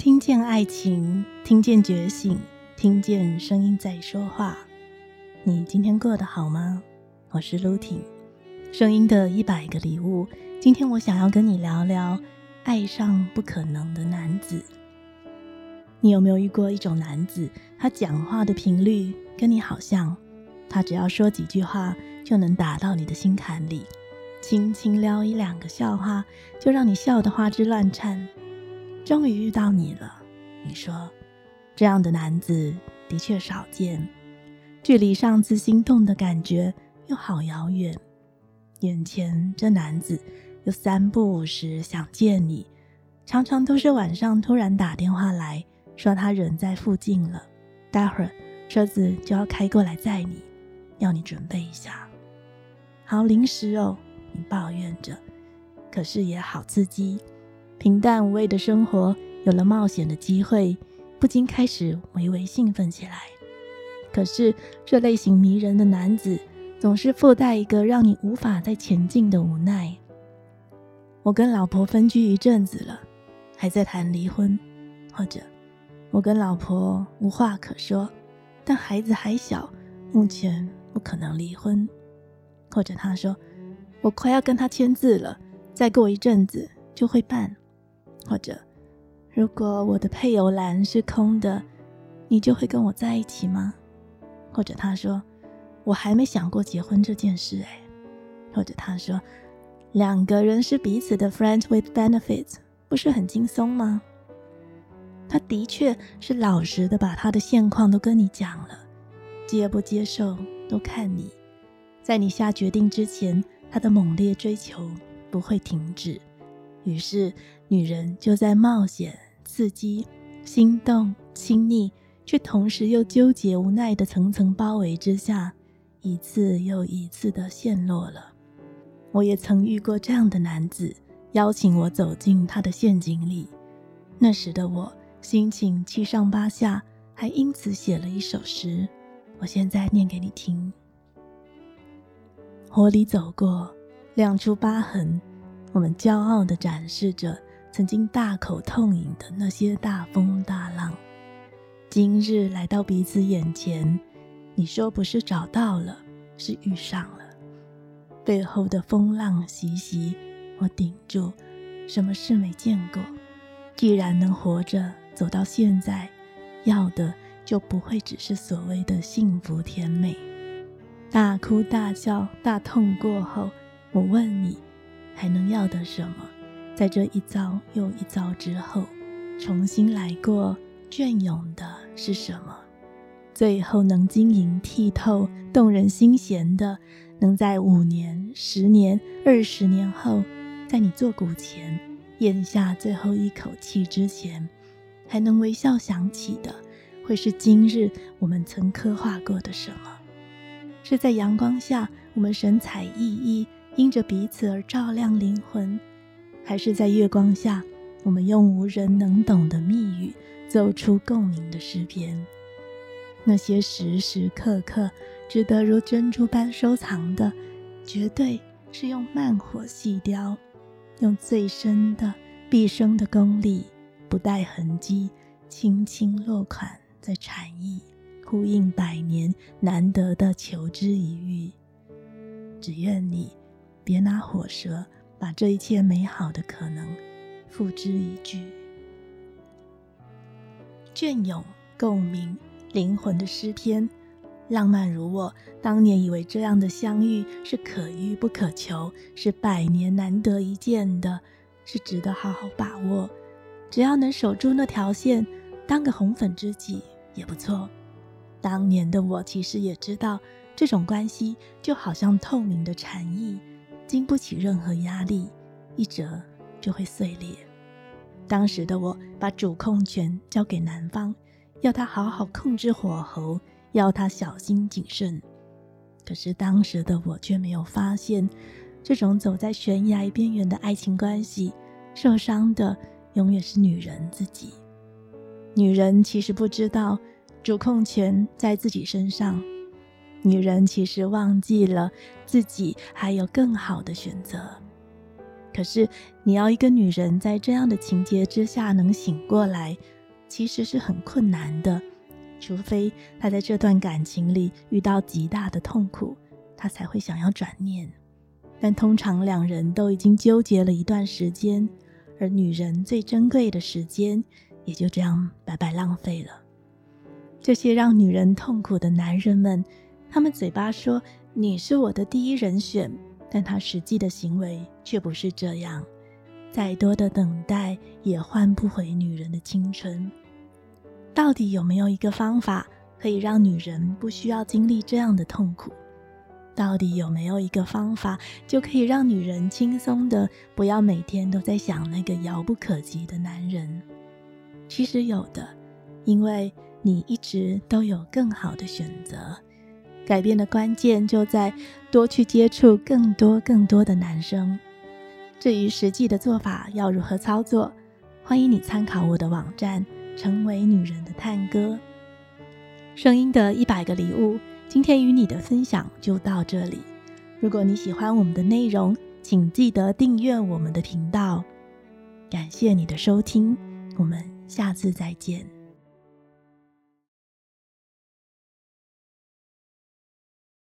听见爱情，听见觉醒，听见声音在说话。你今天过得好吗？我是露婷，声音的一百个礼物。今天我想要跟你聊聊爱上不可能的男子。你有没有遇过一种男子？他讲话的频率跟你好像，他只要说几句话就能打到你的心坎里，轻轻撩一两个笑话就让你笑得花枝乱颤。终于遇到你了，你说，这样的男子的确少见，距离上次心动的感觉又好遥远。眼前这男子又三不五时想见你，常常都是晚上突然打电话来说他人在附近了，待会儿车子就要开过来载你，要你准备一下。好临时哦，你抱怨着，可是也好刺激。平淡无味的生活有了冒险的机会，不禁开始微微兴奋起来。可是这类型迷人的男子总是附带一个让你无法再前进的无奈。我跟老婆分居一阵子了，还在谈离婚，或者我跟老婆无话可说，但孩子还小，目前不可能离婚。或者他说我快要跟他签字了，再过一阵子就会办。或者，如果我的配偶栏是空的，你就会跟我在一起吗？或者他说，我还没想过结婚这件事哎。或者他说，两个人是彼此的 friend with benefits，不是很轻松吗？他的确是老实的把他的现况都跟你讲了，接不接受都看你。在你下决定之前，他的猛烈追求不会停止。于是，女人就在冒险、刺激、心动、亲昵，却同时又纠结、无奈的层层包围之下，一次又一次的陷落了。我也曾遇过这样的男子，邀请我走进他的陷阱里。那时的我心情七上八下，还因此写了一首诗。我现在念给你听：火里走过，亮出疤痕。我们骄傲地展示着曾经大口痛饮的那些大风大浪。今日来到彼此眼前，你说不是找到了，是遇上了。背后的风浪习习，我顶住，什么事没见过。既然能活着走到现在，要的就不会只是所谓的幸福甜美。大哭大笑大痛过后，我问你。还能要的什么？在这一遭又一遭之后，重新来过，隽永的是什么？最后能晶莹剔透、动人心弦的，能在五年、十年、二十年后，在你坐骨前咽下最后一口气之前，还能微笑想起的，会是今日我们曾刻画过的什么？是在阳光下，我们神采奕奕。因着彼此而照亮灵魂，还是在月光下，我们用无人能懂的密语奏出共鸣的诗篇。那些时时刻刻值得如珍珠般收藏的，绝对是用慢火细雕，用最深的毕生的功力，不带痕迹，轻轻落款在禅意，呼应百年难得的求知一遇。只愿你。别拿火舌把这一切美好的可能付之一炬。隽永共鸣灵魂的诗篇，浪漫如我当年以为这样的相遇是可遇不可求，是百年难得一见的，是值得好好把握。只要能守住那条线，当个红粉知己也不错。当年的我其实也知道，这种关系就好像透明的禅意。经不起任何压力，一折就会碎裂。当时的我把主控权交给男方，要他好好控制火候，要他小心谨慎。可是当时的我却没有发现，这种走在悬崖边缘的爱情关系，受伤的永远是女人自己。女人其实不知道，主控权在自己身上。女人其实忘记了自己还有更好的选择。可是，你要一个女人在这样的情节之下能醒过来，其实是很困难的。除非她在这段感情里遇到极大的痛苦，她才会想要转念。但通常两人都已经纠结了一段时间，而女人最珍贵的时间也就这样白白浪费了。这些让女人痛苦的男人们，他们嘴巴说你是我的第一人选。但他实际的行为却不是这样，再多的等待也换不回女人的青春。到底有没有一个方法可以让女人不需要经历这样的痛苦？到底有没有一个方法就可以让女人轻松的不要每天都在想那个遥不可及的男人？其实有的，因为你一直都有更好的选择。改变的关键就在多去接触更多更多的男生。至于实际的做法要如何操作，欢迎你参考我的网站《成为女人的探戈》。声音的一百个礼物，今天与你的分享就到这里。如果你喜欢我们的内容，请记得订阅我们的频道。感谢你的收听，我们下次再见。